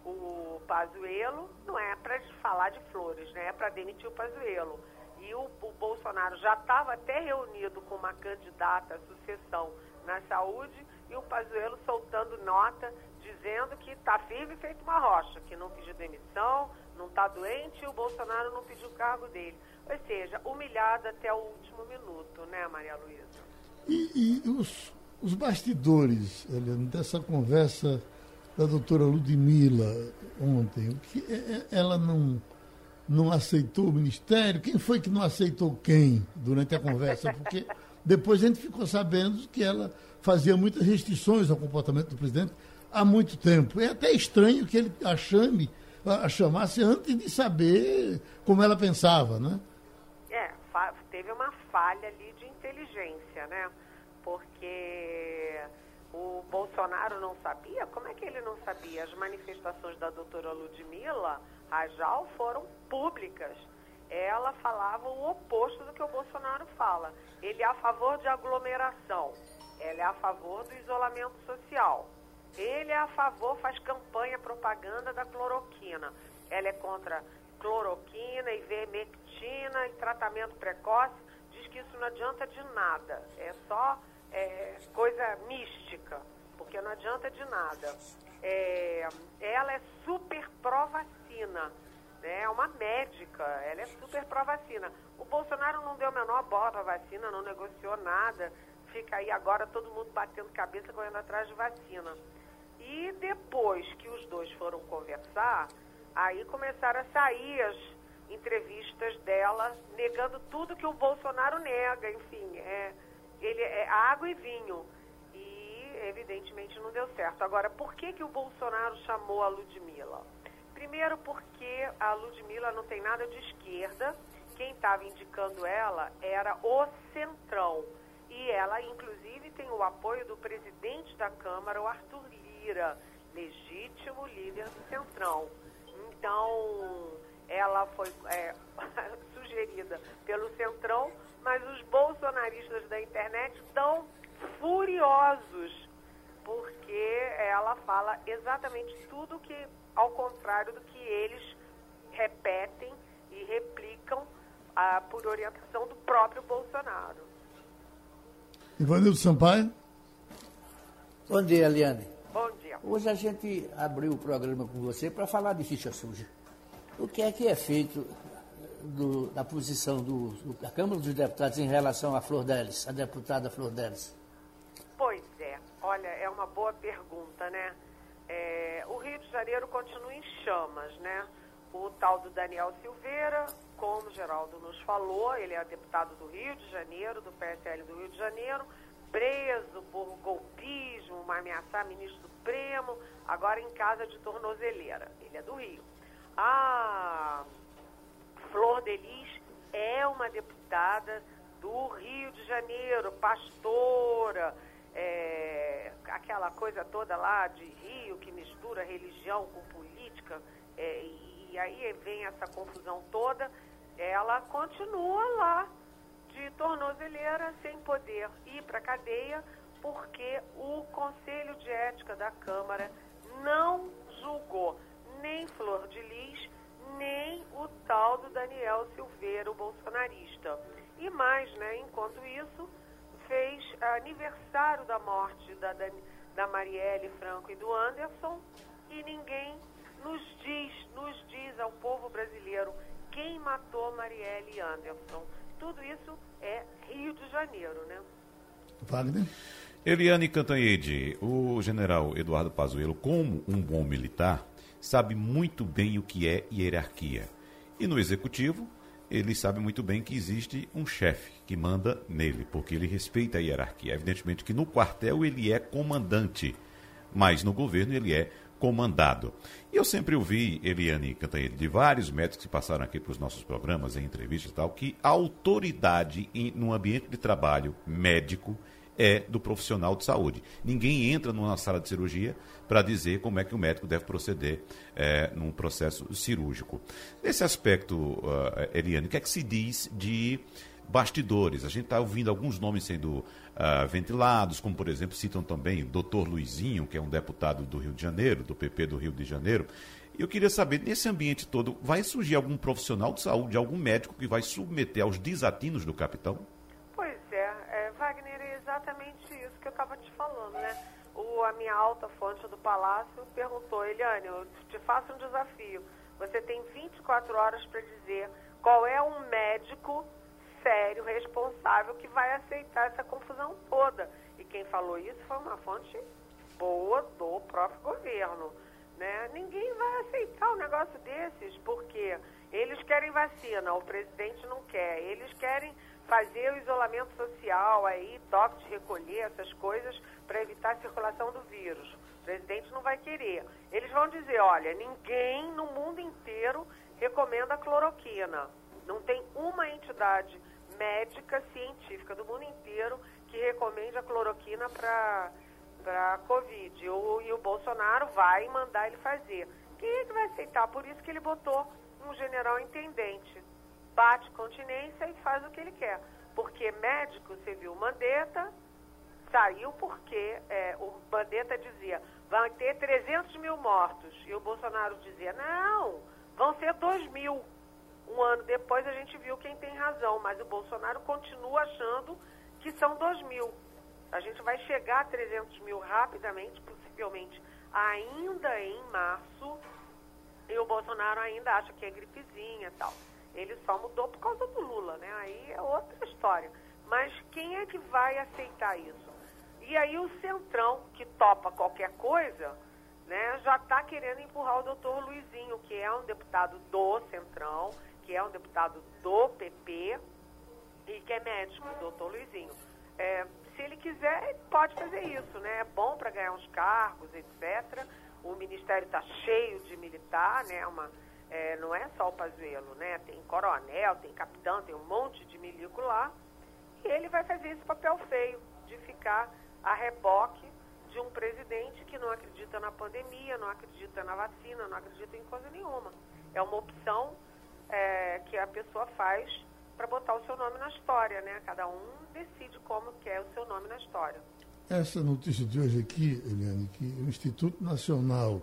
Speaker 8: o Pazuello, não é para falar de flores, né, é para demitir o Pazuello. E o, o Bolsonaro já estava até reunido com uma candidata à sucessão na saúde e o Pazuello soltando nota dizendo que está firme feito uma rocha, que não pediu demissão, não está doente e o Bolsonaro não pediu o cargo dele. Ou seja, humilhada até o último minuto, né, Maria Luísa?
Speaker 2: E, e os, os bastidores, dessa conversa da doutora Ludmilla ontem, o que é, é, ela não, não aceitou o ministério? Quem foi que não aceitou quem durante a conversa? Porque depois a gente ficou sabendo que ela fazia muitas restrições ao comportamento do presidente há muito tempo. É até estranho que ele a chame a chamasse antes de saber como ela pensava, né?
Speaker 8: É, teve uma falha ali de inteligência, né? Porque O Bolsonaro não sabia? Como é que ele não sabia? As manifestações da doutora Ludmilla Rajal foram públicas. Ela falava o oposto do que o Bolsonaro fala. Ele é a favor de aglomeração. Ela é a favor do isolamento social. Ele é a favor, faz campanha, propaganda da cloroquina. Ela é contra cloroquina, ivermectina e tratamento precoce. Diz que isso não adianta de nada. É só é, coisa mística, porque não adianta de nada. É, ela é super pró-vacina, né? é uma médica, ela é super pró-vacina. O Bolsonaro não deu a menor bola para vacina, não negociou nada, fica aí agora todo mundo batendo cabeça, correndo atrás de vacina. E depois que os dois foram conversar, aí começaram a sair as entrevistas dela negando tudo que o Bolsonaro nega, enfim, é ele é água e vinho. E, evidentemente, não deu certo. Agora, por que, que o Bolsonaro chamou a Ludmilla? Primeiro, porque a Ludmilla não tem nada de esquerda. Quem estava indicando ela era o Centrão. E ela, inclusive, tem o apoio do presidente da Câmara, o Arthur Lira, legítimo líder do Centrão. Então, ela foi é, [laughs] sugerida pelo Centrão mas os bolsonaristas da internet estão furiosos porque ela fala exatamente tudo que, ao contrário do que eles repetem e replicam ah, por orientação do próprio Bolsonaro.
Speaker 2: Ivanildo Sampaio.
Speaker 3: Bom dia, Eliane.
Speaker 8: Bom dia.
Speaker 3: Hoje a gente abriu o programa com você para falar de ficha suja. O que é que é feito do, da posição do, do, da Câmara dos Deputados em relação à Flor Delis, a deputada Flor Delis?
Speaker 8: Pois é, olha, é uma boa pergunta, né? É, de Janeiro continua em chamas, né? O tal do Daniel Silveira, como o Geraldo nos falou, ele é deputado do Rio de Janeiro, do PSL do Rio de Janeiro, preso por golpismo, uma ameaçar ministro Supremo, agora em casa de tornozeleira. Ele é do Rio. Ah, Flor Delis é uma deputada do Rio de Janeiro, pastora, é, aquela coisa toda lá de Rio que mistura religião com política, é, e, aí vem essa confusão toda, ela continua lá de tornozeleira sem poder ir para a cadeia, porque o Conselho de Ética da Câmara não julgou nem Flor de Lis nem o tal do Daniel Silveira, o bolsonarista. E mais, né, enquanto isso, fez aniversário da morte da, da Marielle Franco e do Anderson e ninguém nos diz, nos diz ao povo brasileiro quem matou Marielle e Anderson. Tudo isso é Rio de Janeiro, né?
Speaker 2: Wagner?
Speaker 5: Eliane Cantanhede, o general Eduardo Pazuello, como um bom militar, sabe muito bem o que é hierarquia. E no executivo, ele sabe muito bem que existe um chefe que manda nele, porque ele respeita a hierarquia. Evidentemente que no quartel ele é comandante, mas no governo ele é comandado. E eu sempre ouvi, Eliane Cantanhede, de vários médicos que passaram aqui para os nossos programas, em entrevistas e tal, que a autoridade em, no ambiente de trabalho médico é do profissional de saúde. Ninguém entra numa sala de cirurgia para dizer como é que o médico deve proceder é, num processo cirúrgico. Nesse aspecto, uh, Eliane, o que é que se diz de bastidores? A gente está ouvindo alguns nomes sendo uh, ventilados, como por exemplo citam também o doutor Luizinho, que é um deputado do Rio de Janeiro, do PP do Rio de Janeiro. Eu queria saber, nesse ambiente todo, vai surgir algum profissional de saúde, algum médico que vai submeter aos desatinos do capitão?
Speaker 8: exatamente isso que eu estava te falando, né? O, a minha alta fonte do Palácio perguntou, Eliane, eu te faço um desafio. Você tem 24 horas para dizer qual é um médico sério, responsável, que vai aceitar essa confusão toda. E quem falou isso foi uma fonte boa do próprio governo. Né? Ninguém vai aceitar um negócio desses, porque eles querem vacina, o presidente não quer. Eles querem fazer o isolamento social aí, toque de recolher, essas coisas, para evitar a circulação do vírus. O presidente não vai querer. Eles vão dizer, olha, ninguém no mundo inteiro recomenda cloroquina. Não tem uma entidade médica, científica do mundo inteiro que recomende a cloroquina para para Covid. O, e o Bolsonaro vai mandar ele fazer. Quem é que vai aceitar? Por isso que ele botou um general intendente. Bate continência e faz o que ele quer. Porque médico, você viu, Mandetta saiu porque é, o Mandetta dizia vai ter 300 mil mortos. E o Bolsonaro dizia, não, vão ser 2 mil. Um ano depois a gente viu quem tem razão, mas o Bolsonaro continua achando que são 2 mil. A gente vai chegar a 300 mil rapidamente, possivelmente ainda em março, e o Bolsonaro ainda acha que é gripezinha e tal. Ele só mudou por causa do Lula, né? Aí é outra história. Mas quem é que vai aceitar isso? E aí o Centrão, que topa qualquer coisa, né, já está querendo empurrar o doutor Luizinho, que é um deputado do Centrão, que é um deputado do PP e que é médico, o doutor Luizinho. É, se ele quiser, ele pode fazer isso, né? É bom para ganhar uns cargos, etc. O Ministério está cheio de militar, né? Uma, é, não é só o Pazuello, né? Tem coronel, tem capitão, tem um monte de milico lá. E ele vai fazer esse papel feio de ficar a reboque de um presidente que não acredita na pandemia, não acredita na vacina, não acredita em coisa nenhuma. É uma opção é, que a pessoa faz para botar o seu nome na história, né? Cada um decide como quer o seu nome na história.
Speaker 2: Essa notícia de hoje aqui, Eliane, que o Instituto Nacional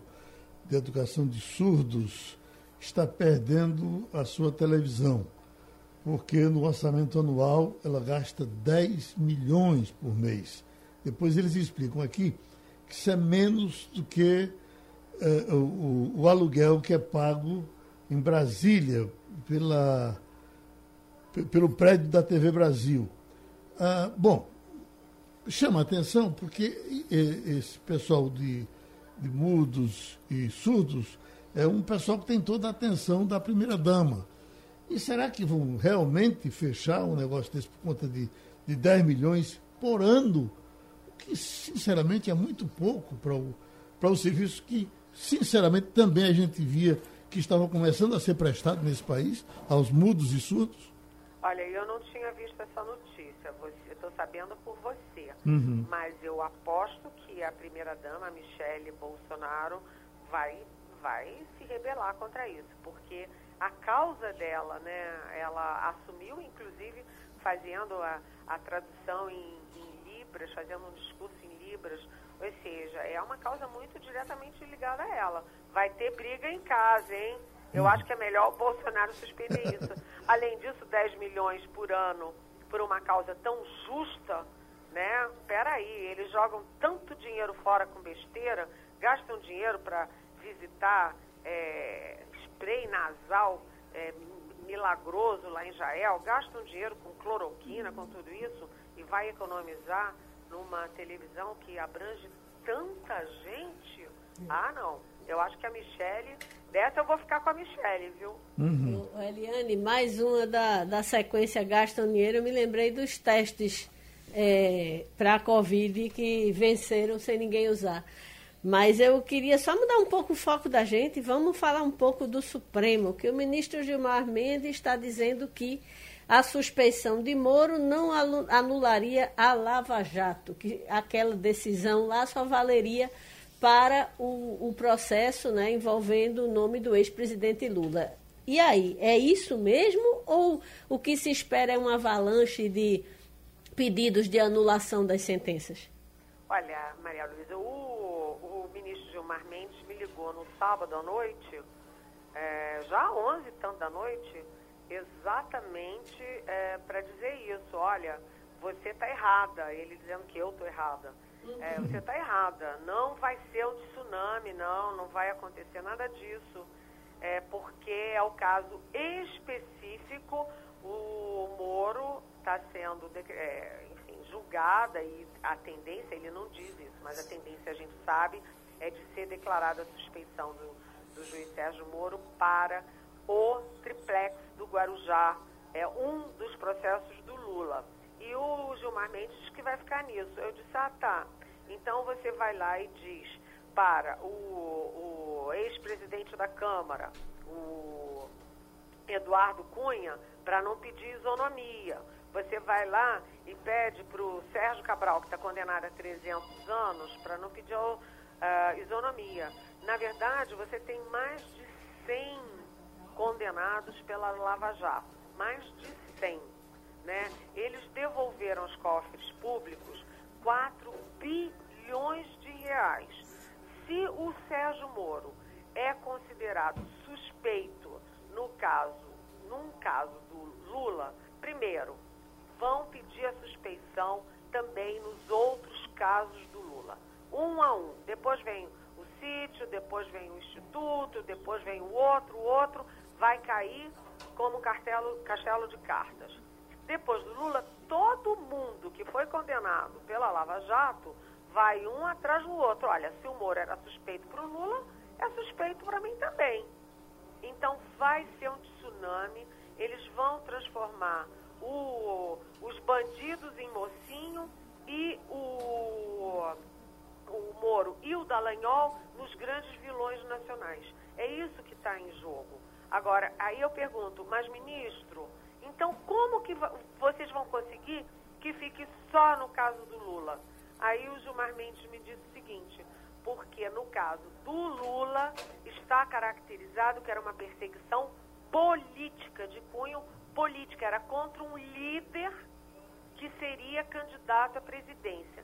Speaker 2: de Educação de Surdos está perdendo a sua televisão, porque no orçamento anual ela gasta 10 milhões por mês. Depois eles explicam aqui que isso é menos do que uh, o, o, aluguel que é pago em Brasília pela, pelo prédio da TV Brasil. Ah, bom, chama atenção porque esse pessoal de, de mudos e surdos é um pessoal que tem toda a atenção da primeira-dama. E será que vão realmente fechar um negócio desse por conta de, de 10 milhões por ano? Que, sinceramente, é muito pouco para o, para o serviço que, sinceramente, também a gente via que estava começando a ser prestado nesse país, aos mudos e surdos?
Speaker 8: Olha, eu não tinha visto essa notícia, estou sabendo por você,
Speaker 2: uhum.
Speaker 8: mas eu aposto que a primeira-dama, Michele Bolsonaro, vai, vai se rebelar contra isso, porque a causa dela, né, ela assumiu, inclusive, fazendo a, a tradução em, em Libras, fazendo um discurso em Libras, ou seja, é uma causa muito diretamente ligada a ela. Vai ter briga em casa, hein? Eu acho que é melhor o Bolsonaro suspender [laughs] isso. Além disso, 10 milhões por ano por uma causa tão justa, né? Peraí, eles jogam tanto dinheiro fora com besteira, gastam dinheiro para visitar é, spray nasal é, milagroso lá em Israel, gastam dinheiro com cloroquina, com tudo isso, e vai economizar numa televisão que abrange tanta gente? Ah, não. Eu acho que a Michelle Dessa eu vou ficar com a Michelle, viu?
Speaker 2: Uhum.
Speaker 4: Eliane, mais uma da, da sequência Gastam Dinheiro. Eu me lembrei dos testes é, para a Covid que venceram sem ninguém usar. Mas eu queria só mudar um pouco o foco da gente. Vamos falar um pouco do Supremo, que o ministro Gilmar Mendes está dizendo que a suspeição de Moro não anularia a Lava Jato, que aquela decisão lá só valeria para o, o processo né, envolvendo o nome do ex-presidente Lula. E aí, é isso mesmo ou o que se espera é uma avalanche de pedidos de anulação das sentenças?
Speaker 8: Olha, Maria Luísa, o, o ministro Gilmar Mendes me ligou no sábado à noite, é, já às 11 tanto da noite, exatamente é, para dizer isso. Olha, você está errada. Ele dizendo que eu estou errada. É, você está errada. Não vai ser um tsunami, não, não vai acontecer nada disso. É, porque é o caso específico, o Moro está sendo é, enfim, julgada e a tendência, ele não diz isso, mas a tendência a gente sabe é de ser declarada a suspeição do, do juiz Sérgio Moro para o triplex do Guarujá. É um dos processos do Lula. E o Gilmar Mendes diz que vai ficar nisso. Eu disse, ah, tá. Então você vai lá e diz para o, o ex-presidente da Câmara, o Eduardo Cunha, para não pedir isonomia, Você vai lá e pede para o Sérgio Cabral, que está condenado a 300 anos, para não pedir uh, isonomia. Na verdade, você tem mais de 100 condenados pela Lava Jato. Mais de 100. Né? Eles devolveram aos cofres públicos 4 bilhões de reais. Se o Sérgio Moro é considerado suspeito no caso, num caso do Lula, primeiro, vão pedir a suspeição também nos outros casos do Lula. Um a um. Depois vem o sítio, depois vem o instituto, depois vem o outro, o outro vai cair como castelo, castelo de cartas. Depois do Lula, todo mundo que foi condenado pela Lava Jato vai um atrás do outro. Olha, se o Moro era suspeito para o Lula, é suspeito para mim também. Então vai ser um tsunami, eles vão transformar o, os bandidos em mocinho e o, o Moro e o Dallagnol nos grandes vilões nacionais. É isso que está em jogo. Agora, aí eu pergunto, mas ministro, então como que vocês vão conseguir que fique só no caso do Lula? Aí o Gilmar Mendes me disse o seguinte, porque no caso do Lula está caracterizado que era uma perseguição política, de cunho política, era contra um líder que seria candidato à presidência.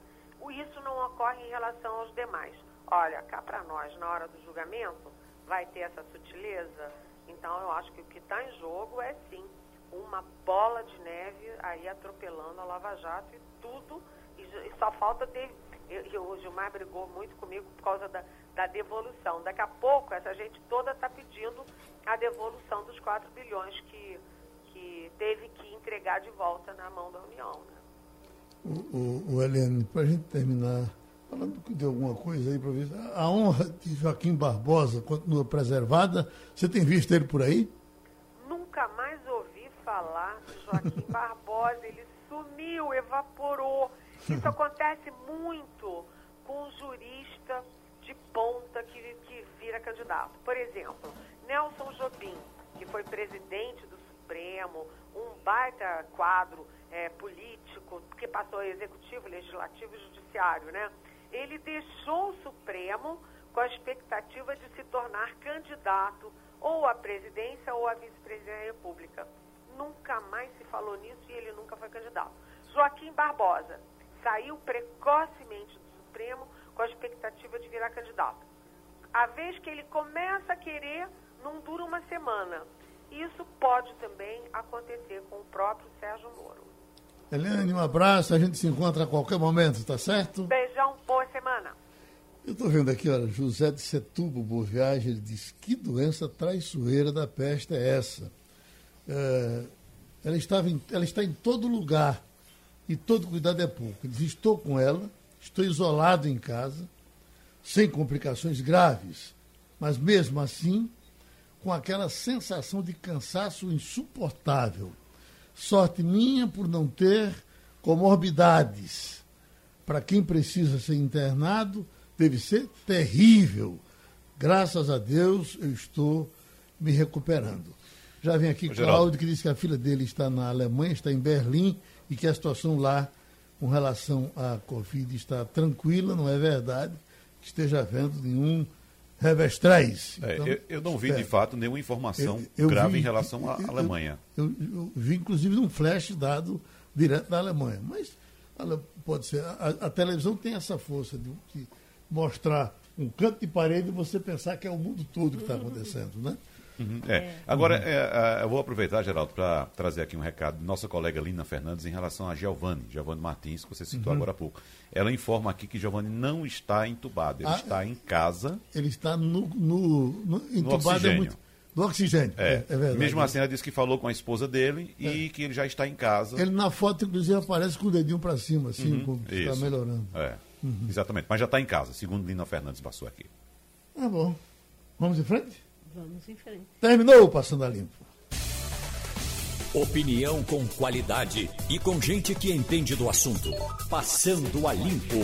Speaker 8: Isso não ocorre em relação aos demais. Olha, cá para nós, na hora do julgamento, vai ter essa sutileza. Então, eu acho que o que está em jogo é sim uma bola de neve aí atropelando a Lava Jato e tudo. E, e só falta eu, o Gilmar brigou muito comigo por causa da, da devolução. Daqui a pouco, essa gente toda está pedindo a devolução dos 4 bilhões que, que teve que entregar de volta na mão da União. Né?
Speaker 2: O, o, o para a gente terminar, falando de alguma coisa aí, ver a honra de Joaquim Barbosa continua preservada. Você tem visto ele por aí?
Speaker 8: Nunca mais ouvi falar de Joaquim [laughs] Barbosa. Ele sumiu, evaporou. Isso acontece muito com um jurista de ponta que, que vira candidato. Por exemplo, Nelson Jobim, que foi presidente do Supremo, um baita quadro é, político, que passou executivo, legislativo e judiciário, né? Ele deixou o Supremo com a expectativa de se tornar candidato ou à presidência ou à vice-presidência da República. Nunca mais se falou nisso e ele nunca foi candidato. Joaquim Barbosa, saiu precocemente do Supremo com a expectativa de virar candidato. A vez que ele começa a querer, não dura uma semana. Isso pode também acontecer com o próprio Sérgio Moro.
Speaker 2: Helene, um abraço, a gente se encontra a qualquer momento, tá certo?
Speaker 8: Beijão, boa semana.
Speaker 2: Eu estou vendo aqui, olha, José de Setúbal Boa Viagem, ele diz, que doença traiçoeira da peste é essa? É, ela, estava em, ela está em todo lugar e todo cuidado é pouco. Ele diz, estou com ela, estou isolado em casa, sem complicações graves, mas mesmo assim, com aquela sensação de cansaço insuportável. Sorte minha por não ter comorbidades. Para quem precisa ser internado, deve ser terrível. Graças a Deus, eu estou me recuperando. Já vem aqui Cláudio, que disse que a filha dele está na Alemanha, está em Berlim, e que a situação lá com relação à Covid está tranquila, não é verdade que esteja havendo nenhum revestrais.
Speaker 5: É, então, eu, eu, não vi, de fato, nenhuma informação eu, eu grave vi, em relação à Alemanha.
Speaker 2: Eu, vi, inclusive, um flash dado direto da Alemanha. Mas pode ser. A, a televisão tem essa força de, de, mostrar um canto de parede e você pensar que é o mundo todo que está acontecendo, né?
Speaker 5: Uhum, é. é. Agora, é, é, eu vou aproveitar, Geraldo, para trazer aqui um recado de nossa colega Lina Fernandes em relação a Giovanni, Giovanni Martins, que você citou uhum. agora há pouco. Ela informa aqui que Giovanni não está entubado, ele ah, está em casa.
Speaker 2: Ele está no, no, no entubado no é oxigênio. É muito, do oxigênio.
Speaker 5: É. é, é verdade. Mesmo assim, ela disse que falou com a esposa dele e é. que ele já está em casa.
Speaker 2: Ele na foto, inclusive, aparece com o dedinho para cima, assim, uhum, como está melhorando.
Speaker 5: É, uhum. exatamente. Mas já está em casa, segundo Lina Fernandes passou aqui.
Speaker 2: Tá bom. Vamos em frente?
Speaker 4: Vamos em frente.
Speaker 2: Terminou o Passando a Limpo.
Speaker 1: Opinião com qualidade e com gente que entende do assunto. Passando a Limpo.